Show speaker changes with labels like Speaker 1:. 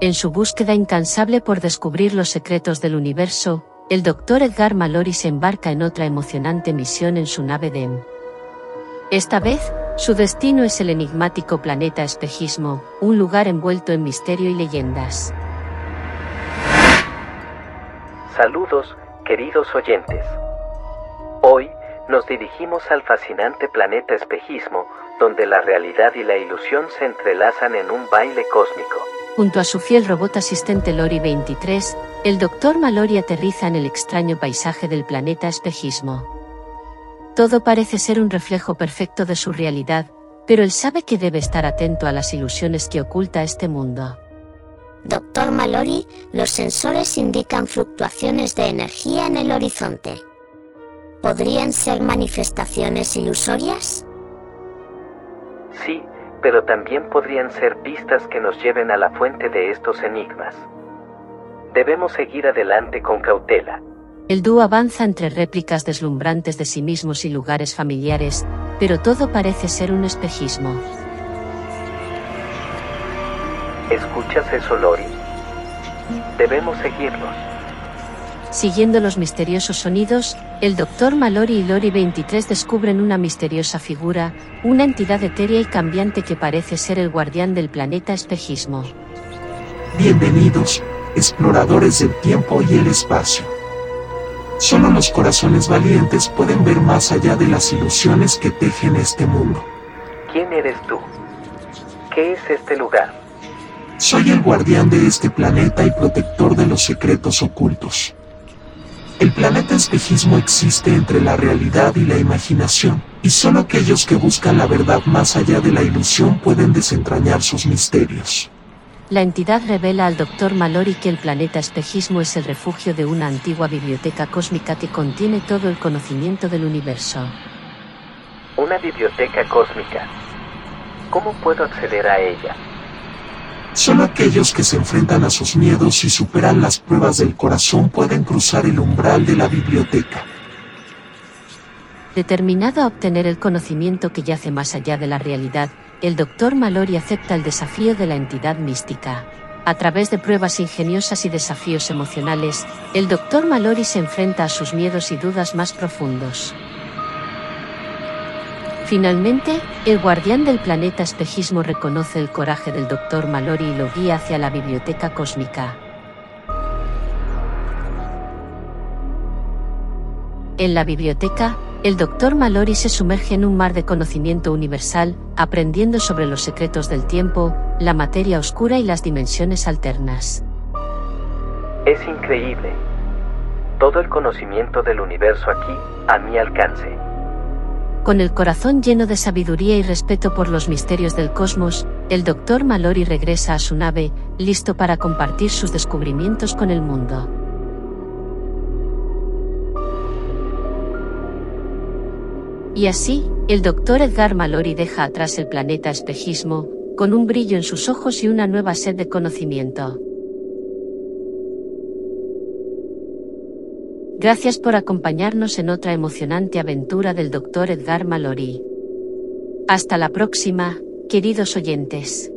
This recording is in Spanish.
Speaker 1: En su búsqueda incansable por descubrir los secretos del universo, el Dr. Edgar Mallory se embarca en otra emocionante misión en su nave DEM. Esta vez, su destino es el enigmático planeta Espejismo, un lugar envuelto en misterio y leyendas.
Speaker 2: Saludos, queridos oyentes. Nos dirigimos al fascinante planeta Espejismo, donde la realidad y la ilusión se entrelazan en un baile cósmico.
Speaker 1: Junto a su fiel robot asistente Lori 23, el Dr. Mallory aterriza en el extraño paisaje del planeta Espejismo. Todo parece ser un reflejo perfecto de su realidad, pero él sabe que debe estar atento a las ilusiones que oculta este mundo.
Speaker 3: Doctor Mallory, los sensores indican fluctuaciones de energía en el horizonte. ¿Podrían ser manifestaciones ilusorias?
Speaker 2: Sí, pero también podrían ser pistas que nos lleven a la fuente de estos enigmas. Debemos seguir adelante con cautela.
Speaker 1: El dúo avanza entre réplicas deslumbrantes de sí mismos y lugares familiares, pero todo parece ser un espejismo.
Speaker 2: ¿Escuchas eso, Lori? Debemos seguirlos.
Speaker 1: Siguiendo los misteriosos sonidos, el Dr. Mallory y Lori 23 descubren una misteriosa figura, una entidad etérea y cambiante que parece ser el guardián del planeta espejismo.
Speaker 4: Bienvenidos, exploradores del tiempo y el espacio. Solo los corazones valientes pueden ver más allá de las ilusiones que tejen este mundo.
Speaker 2: ¿Quién eres tú? ¿Qué es este lugar?
Speaker 4: Soy el guardián de este planeta y protector de los secretos ocultos. El planeta espejismo existe entre la realidad y la imaginación, y solo aquellos que buscan la verdad más allá de la ilusión pueden desentrañar sus misterios.
Speaker 1: La entidad revela al Dr. Mallory que el planeta espejismo es el refugio de una antigua biblioteca cósmica que contiene todo el conocimiento del universo.
Speaker 2: Una biblioteca cósmica. ¿Cómo puedo acceder a ella?
Speaker 4: Solo aquellos que se enfrentan a sus miedos y superan las pruebas del corazón pueden cruzar el umbral de la biblioteca.
Speaker 1: Determinado a obtener el conocimiento que yace más allá de la realidad, el Dr. Mallory acepta el desafío de la entidad mística. A través de pruebas ingeniosas y desafíos emocionales, el Dr. Mallory se enfrenta a sus miedos y dudas más profundos. Finalmente, el guardián del planeta espejismo reconoce el coraje del Dr. Mallory y lo guía hacia la biblioteca cósmica. En la biblioteca, el Dr. Mallory se sumerge en un mar de conocimiento universal, aprendiendo sobre los secretos del tiempo, la materia oscura y las dimensiones alternas.
Speaker 2: Es increíble. Todo el conocimiento del universo aquí, a mi alcance.
Speaker 1: Con el corazón lleno de sabiduría y respeto por los misterios del cosmos, el Dr. Mallory regresa a su nave, listo para compartir sus descubrimientos con el mundo. Y así, el Dr. Edgar Mallory deja atrás el planeta espejismo, con un brillo en sus ojos y una nueva sed de conocimiento. Gracias por acompañarnos en otra emocionante aventura del Dr. Edgar Mallory. Hasta la próxima, queridos oyentes.